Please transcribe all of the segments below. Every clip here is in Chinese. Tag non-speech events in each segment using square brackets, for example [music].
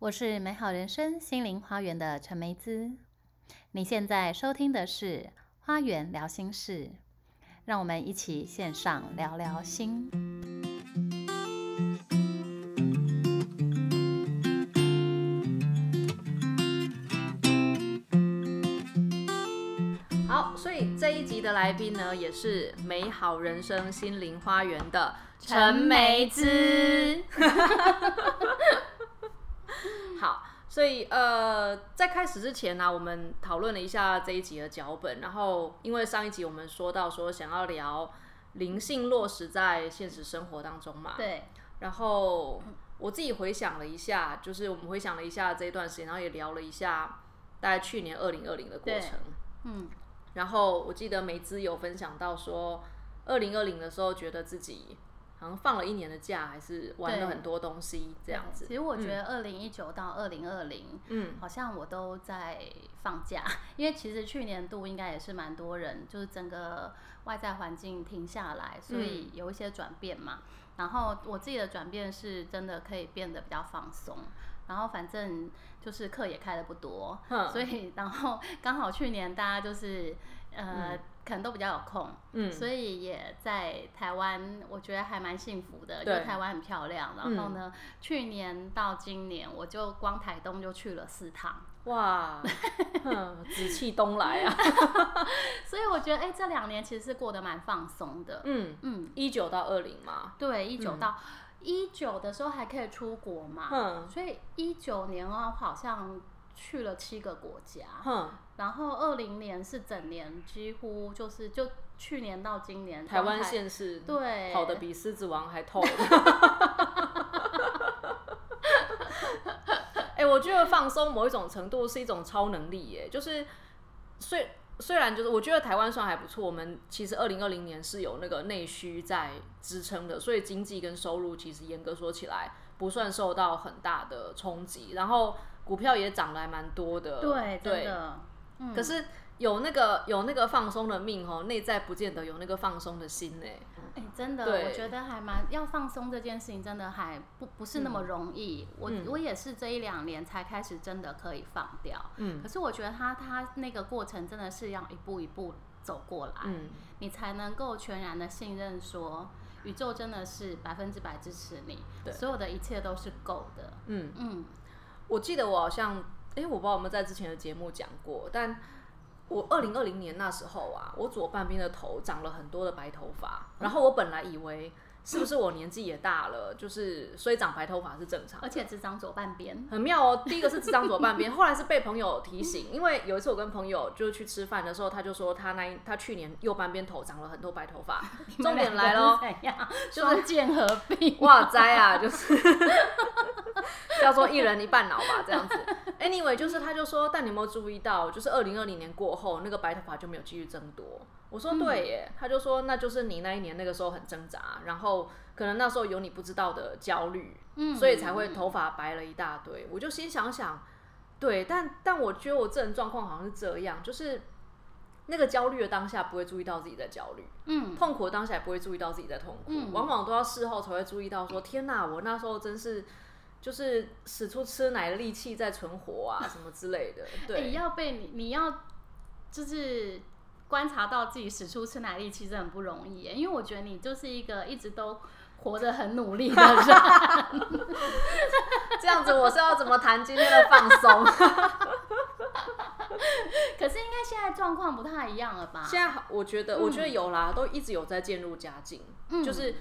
我是美好人生心灵花园的陈梅姿。你现在收听的是《花园聊心事》，让我们一起线上聊聊心。好，所以这一集的来宾呢，也是美好人生心灵花园的陈梅姿。[laughs] 好，所以呃，在开始之前呢，我们讨论了一下这一集的脚本。然后，因为上一集我们说到说想要聊灵性落实在现实生活当中嘛，对。然后我自己回想了一下，就是我们回想了一下这一段时间，然后也聊了一下大概去年二零二零的过程。嗯。然后我记得梅兹有分享到说，二零二零的时候觉得自己好像放了一年的假，还是玩了很多东西这样子。其实我觉得二零一九到二零二零，嗯，好像我都在放假，[laughs] 因为其实去年度应该也是蛮多人，就是整个外在环境停下来，所以有一些转变嘛。然后我自己的转变是真的可以变得比较放松。然后反正就是课也开的不多，所以然后刚好去年大家就是呃可能都比较有空，嗯，所以也在台湾，我觉得还蛮幸福的，就台湾很漂亮。然后呢，去年到今年，我就光台东就去了四趟，哇，紫气东来啊！[laughs] 所以我觉得哎，这两年其实是过得蛮放松的，嗯。嗯，一九到二零嘛，对，一九到。一九的时候还可以出国嘛，所以一九年啊，好像去了七个国家，然后二零年是整年几乎就是就去年到今年，台湾县是对跑的比狮子王还透。[laughs] 哎，我觉得放松某一种程度是一种超能力耶，就是虽。虽然就是我觉得台湾算还不错，我们其实二零二零年是有那个内需在支撑的，所以经济跟收入其实严格说起来不算受到很大的冲击，然后股票也涨得还蛮多的。对，真的。可是有那个有那个放松的命哦，内在不见得有那个放松的心呢。哎，真的，我觉得还蛮要放松这件事情，真的还不不是那么容易。我我也是这一两年才开始真的可以放掉。嗯，可是我觉得他他那个过程真的是要一步一步走过来，嗯，你才能够全然的信任说宇宙真的是百分之百支持你，所有的一切都是够的。嗯嗯，我记得我好像，哎，我不知道我们在之前的节目讲过，但。我二零二零年那时候啊，我左半边的头长了很多的白头发，然后我本来以为是不是我年纪也大了，就是所以长白头发是正常，而且只长左半边，很妙哦。第一个是只长左半边，[laughs] 后来是被朋友提醒，因为有一次我跟朋友就是去吃饭的时候，他就说他那他去年右半边头长了很多白头发。[laughs] 重点来喽，就是剑合璧，哇塞啊，就是 [laughs] 叫做一人一半脑吧，这样子。Anyway，就是他就说，但你有没有注意到，就是二零二零年过后，那个白头发就没有继续增多。我说对耶，他就说那就是你那一年那个时候很挣扎，然后可能那时候有你不知道的焦虑，嗯，所以才会头发白了一大堆。我就心想想，对，但但我觉得我这人状况好像是这样，就是那个焦虑的当下不会注意到自己在焦虑，嗯，痛苦的当下也不会注意到自己在痛苦，往往都要事后才会注意到说，天哪，我那时候真是。就是使出吃奶的力气在存活啊，什么之类的。对，要被你，你要就是观察到自己使出吃奶力其实很不容易。因为我觉得你就是一个一直都活得很努力的人。[laughs] 这样子，我是要怎么谈今天的放松？[laughs] 可是应该现在状况不太一样了吧？现在我觉得，我觉得有啦，都一直有在渐入佳境，就是。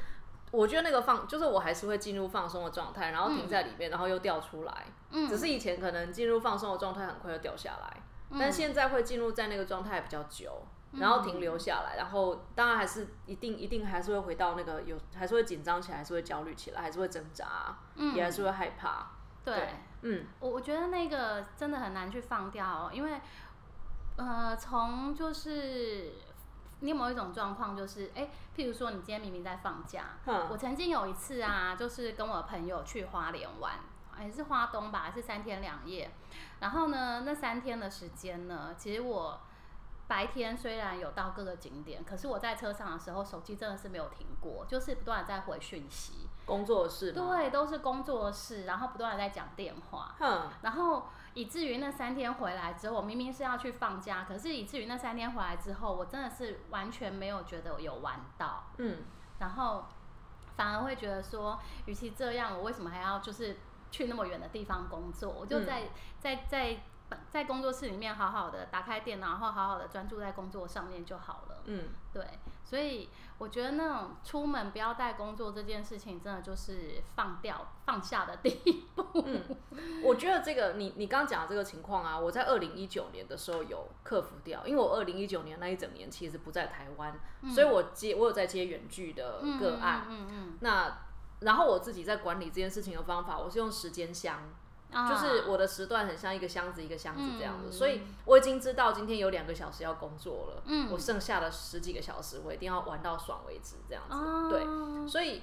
我觉得那个放，就是我还是会进入放松的状态，然后停在里面，然后又掉出来。嗯，只是以前可能进入放松的状态很快就掉下来，但现在会进入在那个状态比较久，然后停留下来，然后当然还是一定一定还是会回到那个有，还是会紧张起来，还是会焦虑起来，还是会挣扎，嗯，也还是会害怕。对，嗯，我我觉得那个真的很难去放掉，因为呃，从就是。你有没有一种状况，就是哎，譬如说你今天明明在放假，我曾经有一次啊，就是跟我朋友去花莲玩，也是花东吧，是三天两夜。然后呢，那三天的时间呢，其实我白天虽然有到各个景点，可是我在车上的时候，手机真的是没有停过，就是不断的在回讯息。工作室对，都是工作室，然后不断的在讲电话。哼，然后以至于那三天回来之后，我明明是要去放假，可是以至于那三天回来之后，我真的是完全没有觉得有玩到。嗯，然后反而会觉得说，与其这样，我为什么还要就是去那么远的地方工作？我就在在在。在工作室里面好好的打开电脑，然后好好的专注在工作上面就好了。嗯，对，所以我觉得那种出门不要带工作这件事情，真的就是放掉放下的第一步。嗯，我觉得这个你你刚刚讲的这个情况啊，我在二零一九年的时候有克服掉，因为我二零一九年那一整年其实不在台湾，所以我接我有在接远距的个案。嗯嗯。那然后我自己在管理这件事情的方法，我是用时间箱。就是我的时段很像一个箱子一个箱子这样子，所以我已经知道今天有两个小时要工作了，我剩下的十几个小时我一定要玩到爽为止这样子。对，所以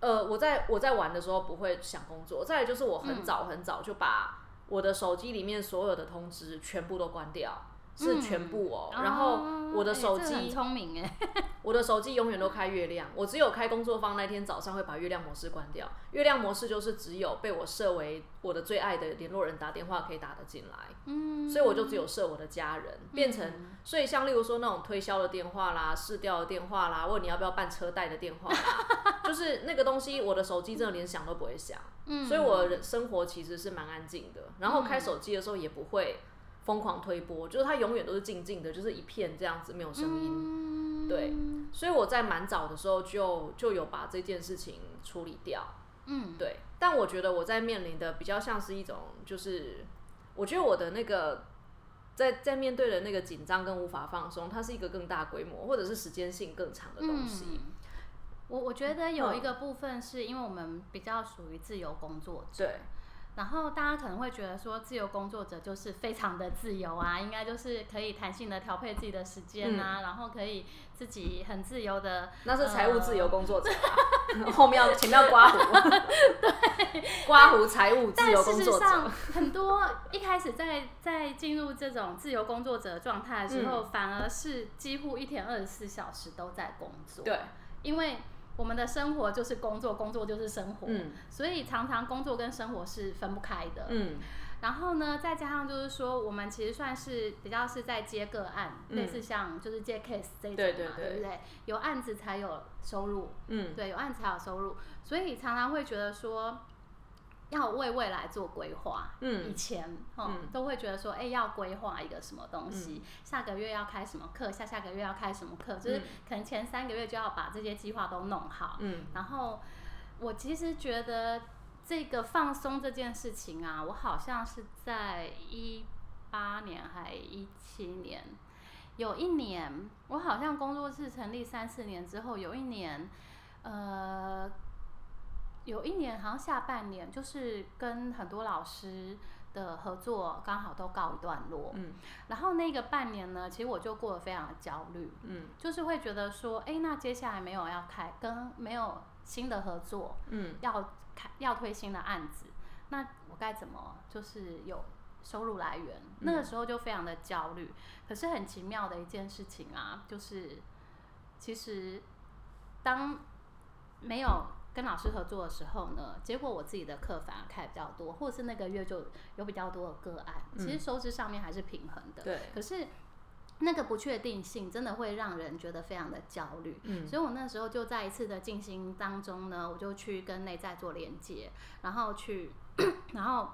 呃我在我在玩的时候不会想工作。再来就是我很早很早就把我的手机里面所有的通知全部都关掉。是全部哦，然后我的手机聪明哎，[laughs] 我的手机永远都开月亮，我只有开工作坊那天早上会把月亮模式关掉。月亮模式就是只有被我设为我的最爱的联络人打电话可以打得进来，嗯，所以我就只有设我的家人，变成所以像例如说那种推销的电话啦、试调的电话啦，问你要不要办车贷的电话啦，[laughs] 就是那个东西，我的手机真的连响都不会响，嗯，所以我生活其实是蛮安静的，然后开手机的时候也不会。疯狂推波，就是它永远都是静静的，就是一片这样子，没有声音。对，所以我在蛮早的时候就就有把这件事情处理掉。嗯，对。但我觉得我在面临的比较像是一种，就是我觉得我的那个在在面对的那个紧张跟无法放松，它是一个更大规模或者是时间性更长的东西。我我觉得有一个部分是因为我们比较属于自由工作者。对。然后大家可能会觉得说，自由工作者就是非常的自由啊，应该就是可以弹性的调配自己的时间啊，然后可以自己很自由的。那是财务自由工作者，[laughs] 后面要前面要刮胡，[laughs] 对，刮胡财务自由工作者。很多一开始在在进入这种自由工作者状态的时候，反而是几乎一天二十四小时都在工作。对，因为。我们的生活就是工作，工作就是生活，所以常常工作跟生活是分不开的。嗯，然后呢，再加上就是说，我们其实算是比较是在接个案，类似像就是接 case 这种嘛，对不对？有案子才有收入，嗯，对，有案子才有收入，所以常常会觉得说。要为未来做规划，嗯，以前嗯。都会觉得说，哎，要规划一个什么东西，下个月要开什么课，下下个月要开什么课，就是可能前三个月就要把这些计划都弄好，嗯，然后我其实觉得这个放松这件事情啊，我好像是在一八年还一七年，有一年我好像工作室成立三四年之后，有一年，呃。有一年，好像下半年，就是跟很多老师的合作刚好都告一段落。嗯，然后那个半年呢，其实我就过得非常的焦虑。嗯，就是会觉得说，哎，那接下来没有要开，跟没有新的合作，嗯，要开要推新的案子，那我该怎么就是有收入来源？那个时候就非常的焦虑。可是很奇妙的一件事情啊，就是其实当没有。跟老师合作的时候呢，结果我自己的课反而开比较多，或者是那个月就有比较多的个案，其实收支上面还是平衡的。对。可是那个不确定性真的会让人觉得非常的焦虑。嗯。所以我那时候就在一次的静心当中呢，我就去跟内在做连接，然后去，[coughs] 然后。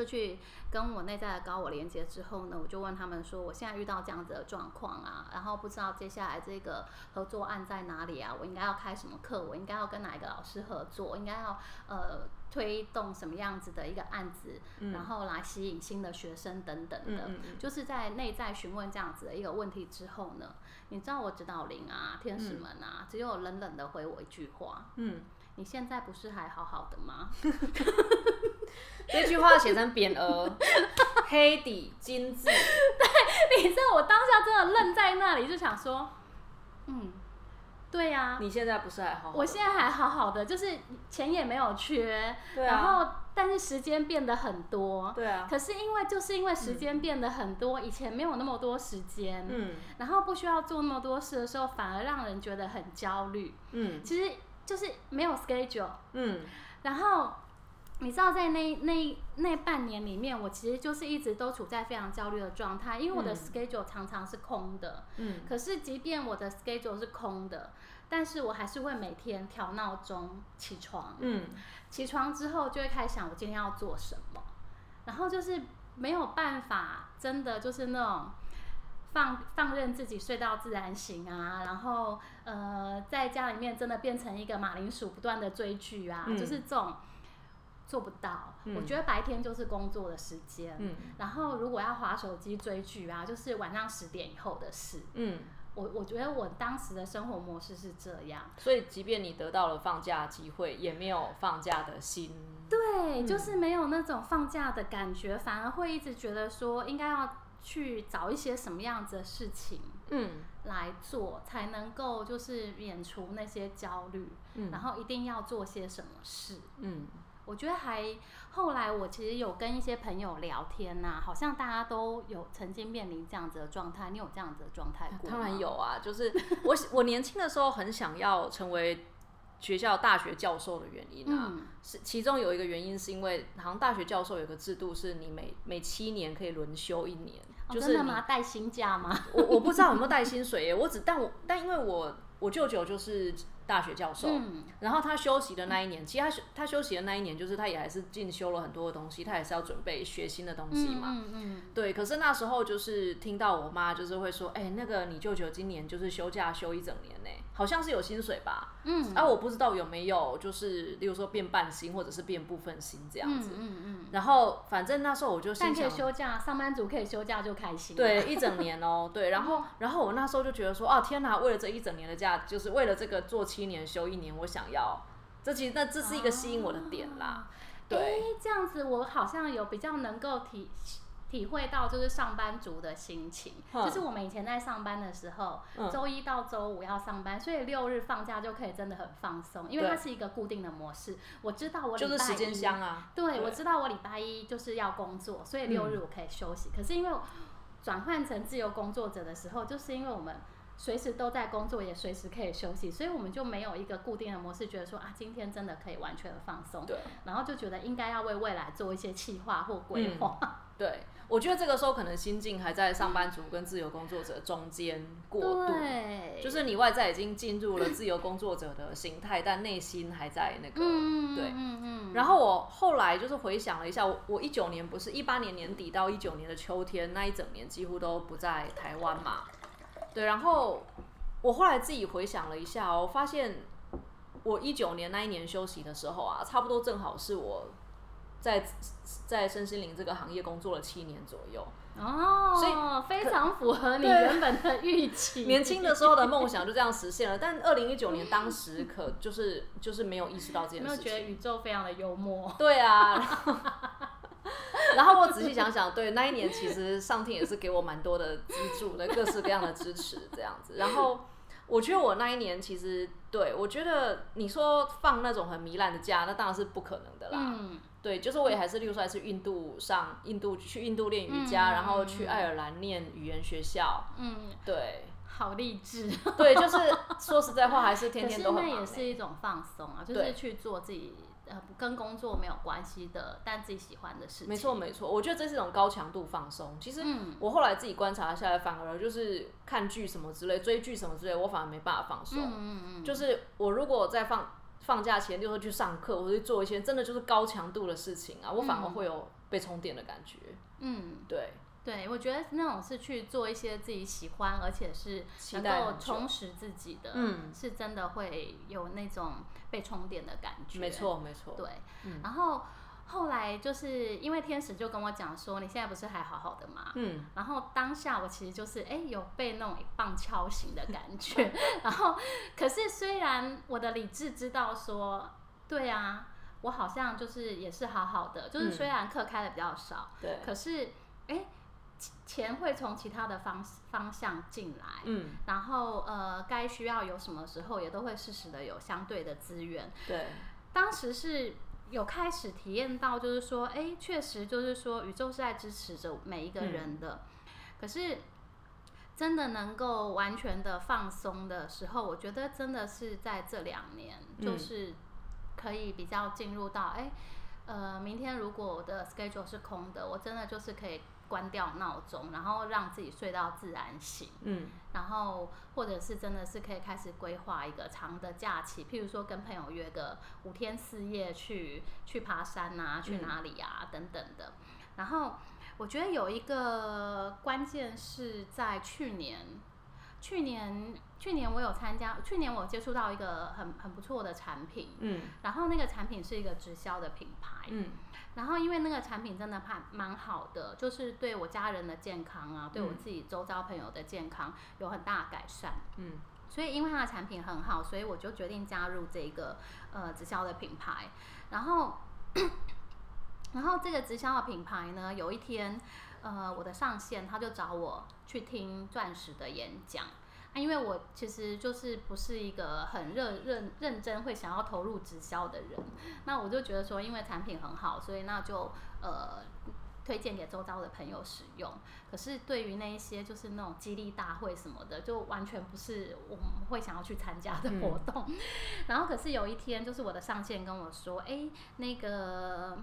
就去跟我内在的高我连接之后呢，我就问他们说，我现在遇到这样子的状况啊，然后不知道接下来这个合作案在哪里啊，我应该要开什么课，我应该要跟哪一个老师合作，应该要呃推动什么样子的一个案子，然后来吸引新的学生等等的，就是在内在询问这样子的一个问题之后呢，你知道我指导灵啊，天使们啊，只有冷冷的回我一句话，嗯，你现在不是还好好的吗？[laughs] 这句话写成匾额，黑底金字。对，[laughs] 你知道我当下真的愣在那里，就想说，嗯，对呀。你现在不是还好？我现在还好好的，就是钱也没有缺，然后但是时间变得很多。对啊。可是因为就是因为时间变得很多，以前没有那么多时间，嗯，然后不需要做那么多事的时候，反而让人觉得很焦虑。嗯，其实就是没有 schedule。嗯，然后。你知道，在那那那半年里面，我其实就是一直都处在非常焦虑的状态，因为我的 schedule 常常是空的。嗯。可是，即便我的 schedule 是空的，但是我还是会每天调闹钟起床。嗯。起床之后，就会开始想我今天要做什么，然后就是没有办法，真的就是那种放放任自己睡到自然醒啊，然后呃，在家里面真的变成一个马铃薯，不断的追剧啊，就是这种。做不到，我觉得白天就是工作的时间，嗯。然后如果要划手机追剧啊，就是晚上十点以后的事。嗯，我我觉得我当时的生活模式是这样，所以即便你得到了放假机会，也没有放假的心。对，就是没有那种放假的感觉，反而会一直觉得说应该要去找一些什么样子的事情，嗯，来做才能够就是免除那些焦虑，嗯，然后一定要做些什么事，嗯。我觉得还后来，我其实有跟一些朋友聊天呐，好像大家都有曾经面临这样子的状态。你有这样子的状态过当然有啊，就是我我年轻的时候很想要成为学校大学教授的原因啊，是其中有一个原因是因为好像大学教授有个制度，是你每每七年可以轮休一年，就是你带薪假吗？我我不知道有没有带薪水耶，我只但我但因为我我舅舅就是。大学教授，然后他休息的那一年，其实他休他休息的那一年，就是他也还是进修了很多的东西，他也是要准备学新的东西嘛。嗯嗯。对，可是那时候就是听到我妈就是会说，哎，那个你舅舅今年就是休假休一整年呢，好像是有薪水吧？嗯。啊，我不知道有没有，就是例如说变半薪或者是变部分薪这样子。嗯嗯嗯。然后反正那时候我就心想，休假，上班族可以休假就开心。对，一整年哦，[laughs] 对。然后然后我那时候就觉得说，哦天哪，为了这一整年的假，就是为了这个做。七年休一年，我想要，这其实那这是一个吸引我的点啦。对，这样子我好像有比较能够体体会到，就是上班族的心情。就是我们以前在上班的时候，周一到周五要上班，所以六日放假就可以真的很放松，因为它是一个固定的模式。我知道我就是时间箱啊，对，我知道我礼拜一就是要工作，所以六日我可以休息。可是因为转换成自由工作者的时候，就是因为我们。随时都在工作，也随时可以休息，所以我们就没有一个固定的模式，觉得说啊，今天真的可以完全的放松。对。然后就觉得应该要为未来做一些计划或规划。对，我觉得这个时候可能心境还在上班族跟自由工作者中间过渡。对。就是你外在已经进入了自由工作者的形态，但内心还在那个。嗯对。嗯嗯。然后我后来就是回想了一下，我我一九年不是一八年年底到一九年的秋天那一整年几乎都不在台湾嘛。对，然后我后来自己回想了一下，我发现我一九年那一年休息的时候啊，差不多正好是我在在身心灵这个行业工作了七年左右哦，所以非常符合你原本的预期。年轻的时候的梦想就这样实现了，但二零一九年当时 [laughs] 可就是就是没有意识到这件事情，觉得宇宙非常的幽默。对啊。[laughs] 然后我仔细想想，对那一年其实上天也是给我蛮多的资助的，各式各样的支持这样子。然后我觉得我那一年其实对我觉得你说放那种很糜烂的假，那当然是不可能的啦。嗯，对，就是我也还是例如说还是印度上印度去印度练瑜伽，然后去爱尔兰念语言学校。嗯，对，好励志。[laughs] 对，就是说实在话，还是天天都很那也是一种放松啊，就是去做自己。呃，跟工作没有关系的，但自己喜欢的事情。没错，没错，我觉得这是一种高强度放松。其实我后来自己观察下来，反而就是看剧什么之类、追剧什么之类，我反而没办法放松。嗯嗯嗯。就是我如果在放放假前，就是去上课，或者做一些真的就是高强度的事情啊，我反而会有被充电的感觉。嗯，对。对，我觉得那种是去做一些自己喜欢，而且是能够充实自己的，嗯，是真的会有那种被充电的感觉。没错，没错。对，然后后来就是因为天使就跟我讲说，你现在不是还好好的吗？嗯，然后当下我其实就是哎有被那种一棒敲醒的感觉，[laughs] 然后可是虽然我的理智知道说，对啊，我好像就是也是好好的，就是虽然课开的比较少，对，可是哎。钱会从其他的方方向进来，嗯，然后呃，该需要有什么时候也都会适时的有相对的资源。对，当时是有开始体验到，就是说，哎，确实就是说，宇宙是在支持着每一个人的。可是，真的能够完全的放松的时候，我觉得真的是在这两年，就是可以比较进入到，哎，呃，明天如果我的 schedule 是空的，我真的就是可以。关掉闹钟，然后让自己睡到自然醒。嗯，然后或者是真的是可以开始规划一个长的假期，譬如说跟朋友约个五天四夜去去爬山啊，去哪里啊等等的。然后我觉得有一个关键是在去年，去年去年我有参加，去年我接触到一个很很不错的产品。嗯，然后那个产品是一个直销的品牌。嗯。然后，因为那个产品真的还蛮好的，就是对我家人的健康啊，对我自己周遭朋友的健康有很大改善。嗯，所以因为它的产品很好，所以我就决定加入这个呃直销的品牌。然后，[coughs] 然后这个直销的品牌呢，有一天，呃，我的上线他就找我去听钻石的演讲。啊，因为我其实就是不是一个很认认认真会想要投入直销的人，那我就觉得说，因为产品很好，所以那就呃推荐给周遭的朋友使用。可是对于那一些就是那种激励大会什么的，就完全不是我们会想要去参加的活动。[laughs] 然后可是有一天，就是我的上线跟我说，哎，那个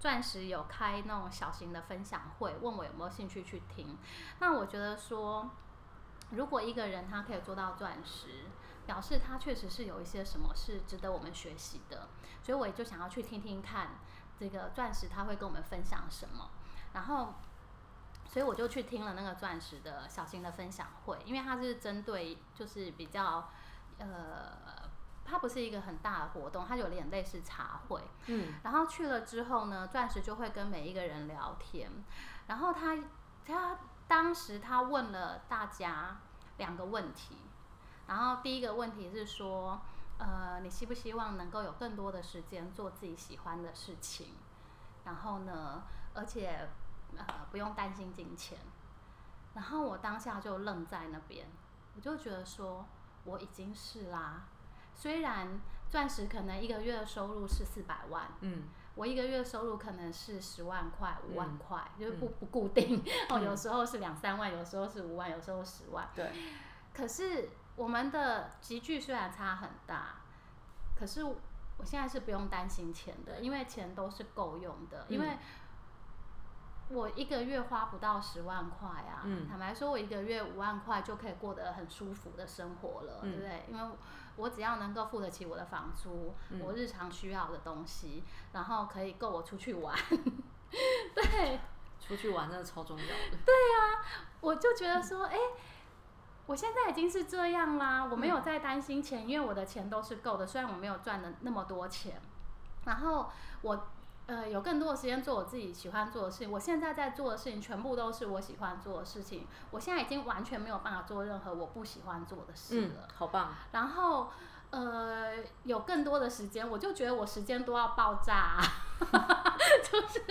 钻石有开那种小型的分享会，问我有没有兴趣去听。那我觉得说。如果一个人他可以做到钻石，表示他确实是有一些什么是值得我们学习的，所以我也就想要去听听看这个钻石他会跟我们分享什么。然后，所以我就去听了那个钻石的小型的分享会，因为它是针对就是比较呃，它不是一个很大的活动，它有点类似茶会。嗯。然后去了之后呢，钻石就会跟每一个人聊天，然后他他。当时他问了大家两个问题，然后第一个问题是说，呃，你希不希望能够有更多的时间做自己喜欢的事情？然后呢，而且呃不用担心金钱。然后我当下就愣在那边，我就觉得说我已经是啦，虽然钻石可能一个月的收入是四百万，嗯。我一个月收入可能是十万块、五万块，就是不不固定 [laughs] 哦。有时候是两三万，有时候是五万，有时候十万。对。可是我们的集聚虽然差很大，可是我现在是不用担心钱的，因为钱都是够用的。因为我一个月花不到十万块啊。嗯。坦白说，我一个月五万块就可以过得很舒服的生活了，对不对？因为我只要能够付得起我的房租，我日常需要的东西，然后可以够我出去玩，[laughs] 对，出去玩真的超重要的。对呀，我就觉得说，哎，我现在已经是这样啦，我没有再担心钱，因为我的钱都是够的，虽然我没有赚的那么多钱，然后我。呃，有更多的时间做我自己喜欢做的事情。我现在在做的事情全部都是我喜欢做的事情。我现在已经完全没有办法做任何我不喜欢做的事了。好棒。然后。呃，有更多的时间，我就觉得我时间都要爆炸，[laughs] 就是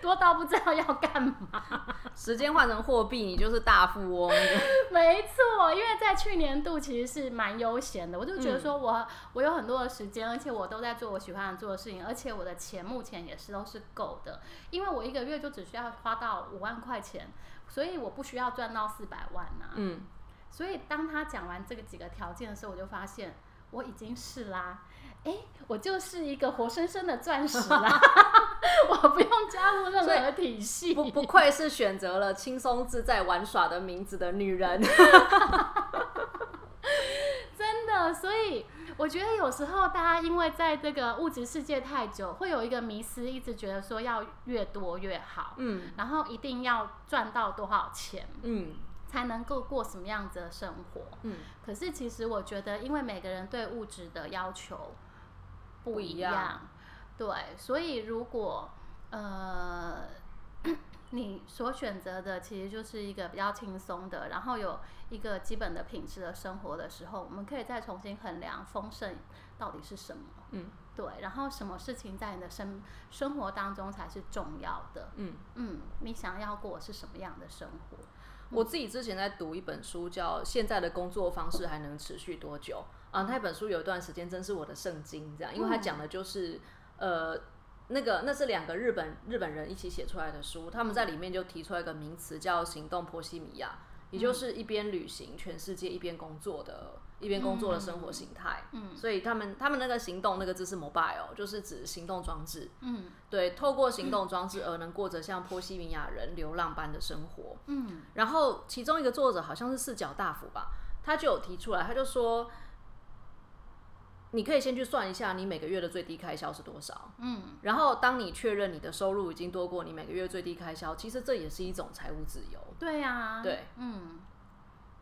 多到不知道要干嘛。时间换成货币，你就是大富翁。没错，因为在去年度其实是蛮悠闲的，我就觉得说我我有很多的时间，而且我都在做我喜欢做的事情，而且我的钱目前也是都是够的，因为我一个月就只需要花到五万块钱，所以我不需要赚到四百万呐。嗯，所以当他讲完这个几个条件的时候，我就发现。我已经是啦，哎，我就是一个活生生的钻石啦，[laughs] [laughs] 我不用加入任何体系，不不愧是选择了轻松自在玩耍的名字的女人，[laughs] 真的。所以我觉得有时候大家因为在这个物质世界太久，会有一个迷失，一直觉得说要越多越好，嗯，然后一定要赚到多少钱，嗯。才能够过什么样子的生活？嗯，可是其实我觉得，因为每个人对物质的要求不一样，对，所以如果呃 [coughs] 你所选择的其实就是一个比较轻松的，然后有一个基本的品质的生活的时候，我们可以再重新衡量丰盛到底是什么。嗯，对，然后什么事情在你的生生活当中才是重要的？嗯嗯，你想要过是什么样的生活？我自己之前在读一本书，叫《现在的工作方式还能持续多久》啊，那本书有一段时间真是我的圣经，这样，因为它讲的就是，呃，那个那是两个日本日本人一起写出来的书，他们在里面就提出来一个名词叫行动波西米亚，也就是一边旅行全世界一边工作的。一边工作的生活形态，嗯，所以他们他们那个行动那个字是 mobile，就是指行动装置，嗯，对，透过行动装置而能过着像波西米亚人流浪般的生活，嗯，然后其中一个作者好像是四角大夫吧，他就有提出来，他就说，你可以先去算一下你每个月的最低开销是多少，嗯，然后当你确认你的收入已经多过你每个月最低开销，其实这也是一种财务自由，对呀，对，嗯。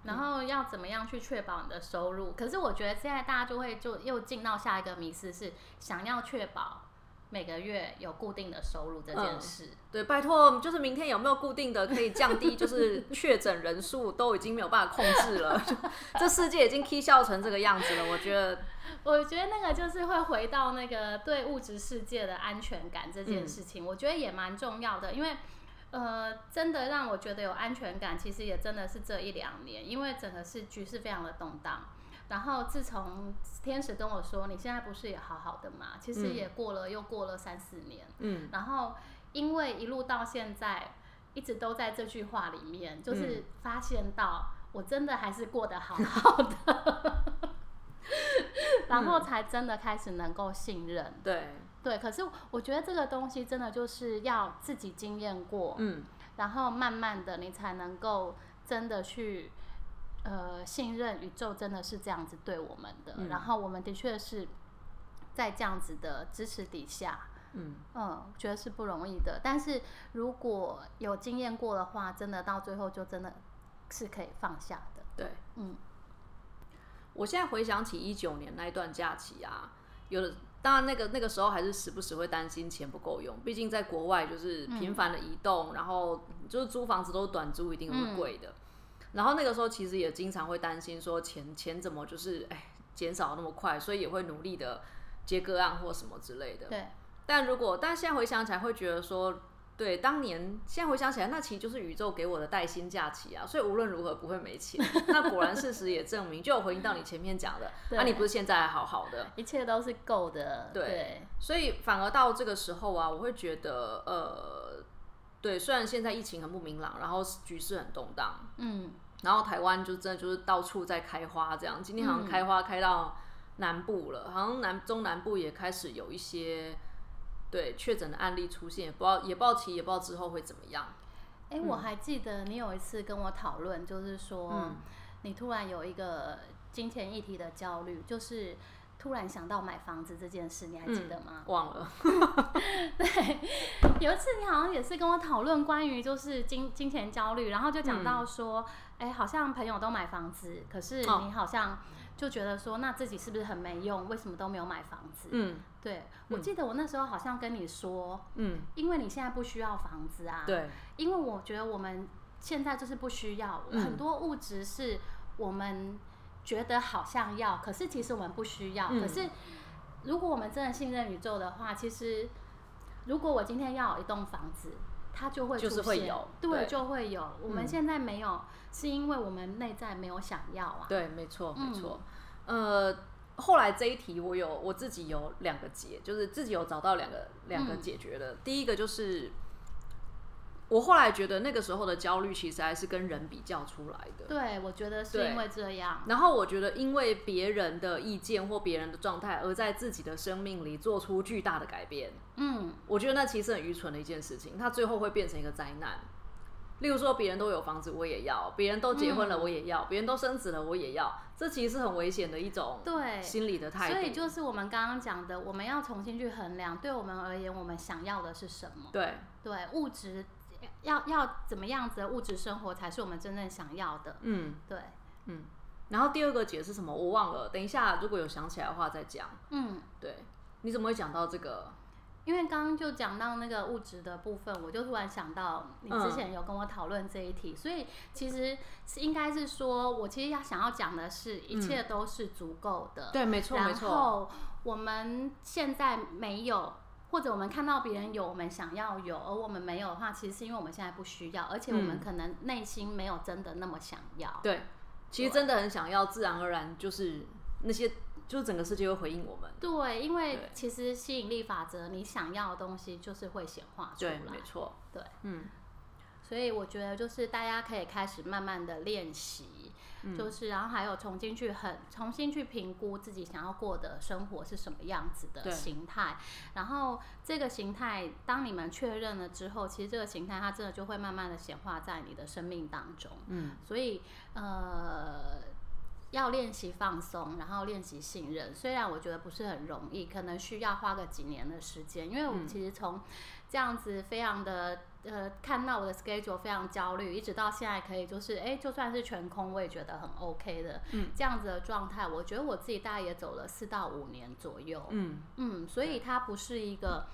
然后要怎么样去确保你的收入？可是我觉得现在大家就会就又进到下一个迷思，是想要确保每个月有固定的收入这件事。对，拜托，就是明天有没有固定的可以降低，就是确诊人数都已经没有办法控制了，[laughs] 这世界已经 K 笑成这个样子了。我觉得，[laughs] 我觉得那个就是会回到那个对物质世界的安全感这件事情，我觉得也蛮重要的，因为。呃，真的让我觉得有安全感，其实也真的是这一两年，因为整个是局势非常的动荡。然后自从天使跟我说你现在不是也好好的嘛，其实也过了又过了三四年。嗯。然后因为一路到现在，一直都在这句话里面，就是发现到我真的还是过得好好的，[laughs] [laughs] 然后才真的开始能够信任。对。对，可是我觉得这个东西真的就是要自己经验过，嗯，然后慢慢的你才能够真的去，呃，信任宇宙真的是这样子对我们的，然后我们的确是在这样子的支持底下，嗯嗯，觉得是不容易的。但是如果有经验过的话，真的到最后就真的是可以放下的。对，嗯，我现在回想起一九年那一段假期啊，有的。当然，那个那个时候还是时不时会担心钱不够用，毕竟在国外就是频繁的移动，然后就是租房子都是短租，一定会贵的。然后那个时候其实也经常会担心说钱钱怎么就是哎减少那么快，所以也会努力的接个案或什么之类的。对。但如果但现在回想起来，会觉得说。对，当年现在回想起来，那其实就是宇宙给我的带薪假期啊，所以无论如何不会没钱。那果然事实也证明，就有回应到你前面讲的，[laughs] 那你不是现在还好好的，一切都是够的。对，所以反而到这个时候啊，我会觉得，呃，对，虽然现在疫情很不明朗，然后局势很动荡，嗯，然后台湾就真的就是到处在开花，这样，今天好像开花开到南部了，好像南中南部也开始有一些。对确诊的案例出现，也不知道也不知道期也不知道之后会怎么样。哎，我还记得你有一次跟我讨论，就是说你突然有一个金钱议题的焦虑，就是突然想到买房子这件事，你还记得吗？忘了。[laughs] 对，有一次你好像也是跟我讨论关于就是金金钱焦虑，然后就讲到说，哎，好像朋友都买房子，可是你好像。就觉得说，那自己是不是很没用？为什么都没有买房子？嗯，对，我记得我那时候好像跟你说，嗯，因为你现在不需要房子啊。对，因为我觉得我们现在就是不需要很多物质，是我们觉得好像要，可是其实我们不需要。可是如果我们真的信任宇宙的话，其实如果我今天要有一栋房子。它就会就是会有，对，就会有。我们现在没有，是因为我们内在没有想要啊。对，没错，没错。呃，后来这一题我有我自己有两个解，就是自己有找到两个两个解决的。第一个就是。我后来觉得那个时候的焦虑其实还是跟人比较出来的。对，我觉得是因为这样。然后我觉得因为别人的意见或别人的状态，而在自己的生命里做出巨大的改变。嗯，我觉得那其实很愚蠢的一件事情，它最后会变成一个灾难。例如说，别人都有房子，我也要；别人都结婚了，我也要；别人都生子了，我也要。这其实是很危险的一种对心理的态度。所以就是我们刚刚讲的，我们要重新去衡量，对我们而言，我们想要的是什么？对对，物质。要要怎么样子的物质生活才是我们真正想要的？嗯，对，嗯。然后第二个解是什么？我忘了。等一下，如果有想起来的话再讲。嗯，对。你怎么会讲到这个？因为刚刚就讲到那个物质的部分，我就突然想到你之前有跟我讨论这一题，所以其实是应该是说，我其实要想要讲的是，一切都是足够的。对，没错，没错。然后我们现在没有。或者我们看到别人有，我们想要有，而我们没有的话，其实是因为我们现在不需要，而且我们可能内心没有真的那么想要。对，其实真的很想要，自然而然就是那些就是整个世界会回应我们。对，因为其实吸引力法则，你想要的东西就是会显化出来。对，没错。对，嗯。所以我觉得就是大家可以开始慢慢的练习，就是然后还有重新去很重新去评估自己想要过的生活是什么样子的形态，然后这个形态当你们确认了之后，其实这个形态它真的就会慢慢的显化在你的生命当中。嗯，所以呃。要练习放松，然后练习信任。虽然我觉得不是很容易，可能需要花个几年的时间。因为我其实从这样子非常的呃，看到我的 schedule 非常焦虑，一直到现在可以就是哎，就算是全空，我也觉得很 OK 的。嗯，这样子的状态，我觉得我自己大概也走了四到五年左右。嗯嗯，所以它不是一个。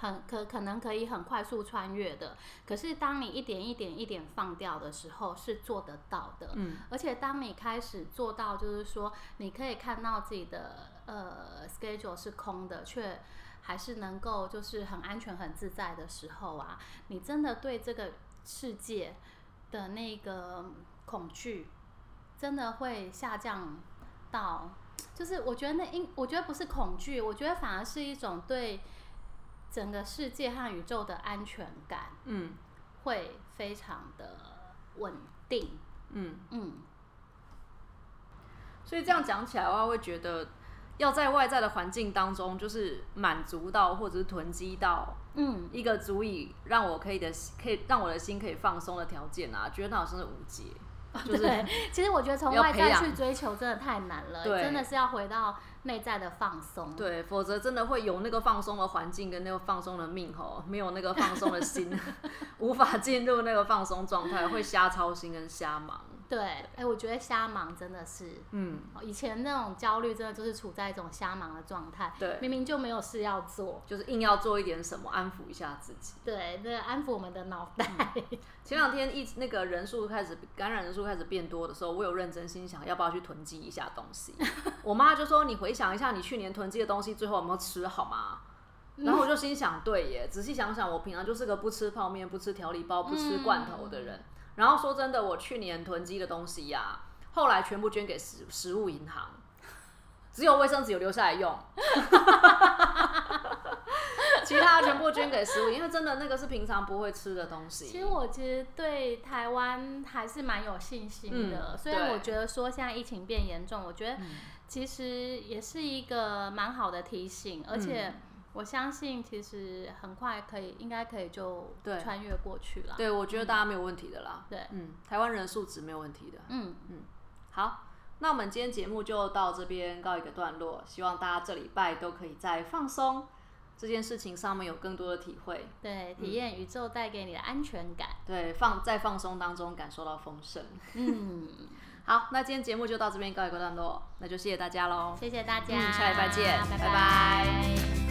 很可可能可以很快速穿越的，可是当你一点一点一点放掉的时候，是做得到的。嗯，而且当你开始做到，就是说你可以看到自己的呃 schedule 是空的，却还是能够就是很安全、很自在的时候啊，你真的对这个世界的那个恐惧，真的会下降到，就是我觉得那应我觉得不是恐惧，我觉得反而是一种对。整个世界和宇宙的安全感，嗯，会非常的稳定，嗯嗯。所以这样讲起来的话，会觉得要在外在的环境当中，就是满足到或者是囤积到，嗯，一个足以让我可以的，可以让我的心可以放松的条件啊，觉得那好像是无解。对，其实我觉得从外在去追求真的太难了，真的是要回到。内在的放松，对，否则真的会有那个放松的环境跟那个放松的命吼，没有那个放松的心，[laughs] 无法进入那个放松状态，会瞎操心跟瞎忙。对，哎，我觉得瞎忙真的是，嗯，以前那种焦虑真的就是处在一种瞎忙的状态，对，明明就没有事要做，就是硬要做一点什么安抚一下自己，对，对，安抚我们的脑袋。前两天一那个人数开始感染人数开始变多的时候，我有认真心想要不要去囤积一下东西。[laughs] 我妈就说：“你回想一下你去年囤积的东西，最后有没有吃好吗？”然后我就心想：“对耶，仔细想想，我平常就是个不吃泡面、不吃调理包、不吃罐头的人。”然后说真的，我去年囤积的东西呀，后来全部捐给食食物银行，只有卫生纸有留下来用，[laughs] 其他全部捐给食物，因为真的那个是平常不会吃的东西。其实我其实对台湾还是蛮有信心的，虽然我觉得说现在疫情变严重，我觉得其实也是一个蛮好的提醒，而且。我相信其实很快可以，应该可以就穿越过去了。对，我觉得大家没有问题的啦。对，嗯，台湾人素质没有问题的。嗯嗯，好，那我们今天节目就到这边告一个段落。希望大家这礼拜都可以在放松这件事情上面有更多的体会。对，体验宇宙带给你的安全感。对，放在放松当中感受到丰盛。嗯，[laughs] 好，那今天节目就到这边告一个段落，那就谢谢大家喽。谢谢大家，下礼拜见，拜拜。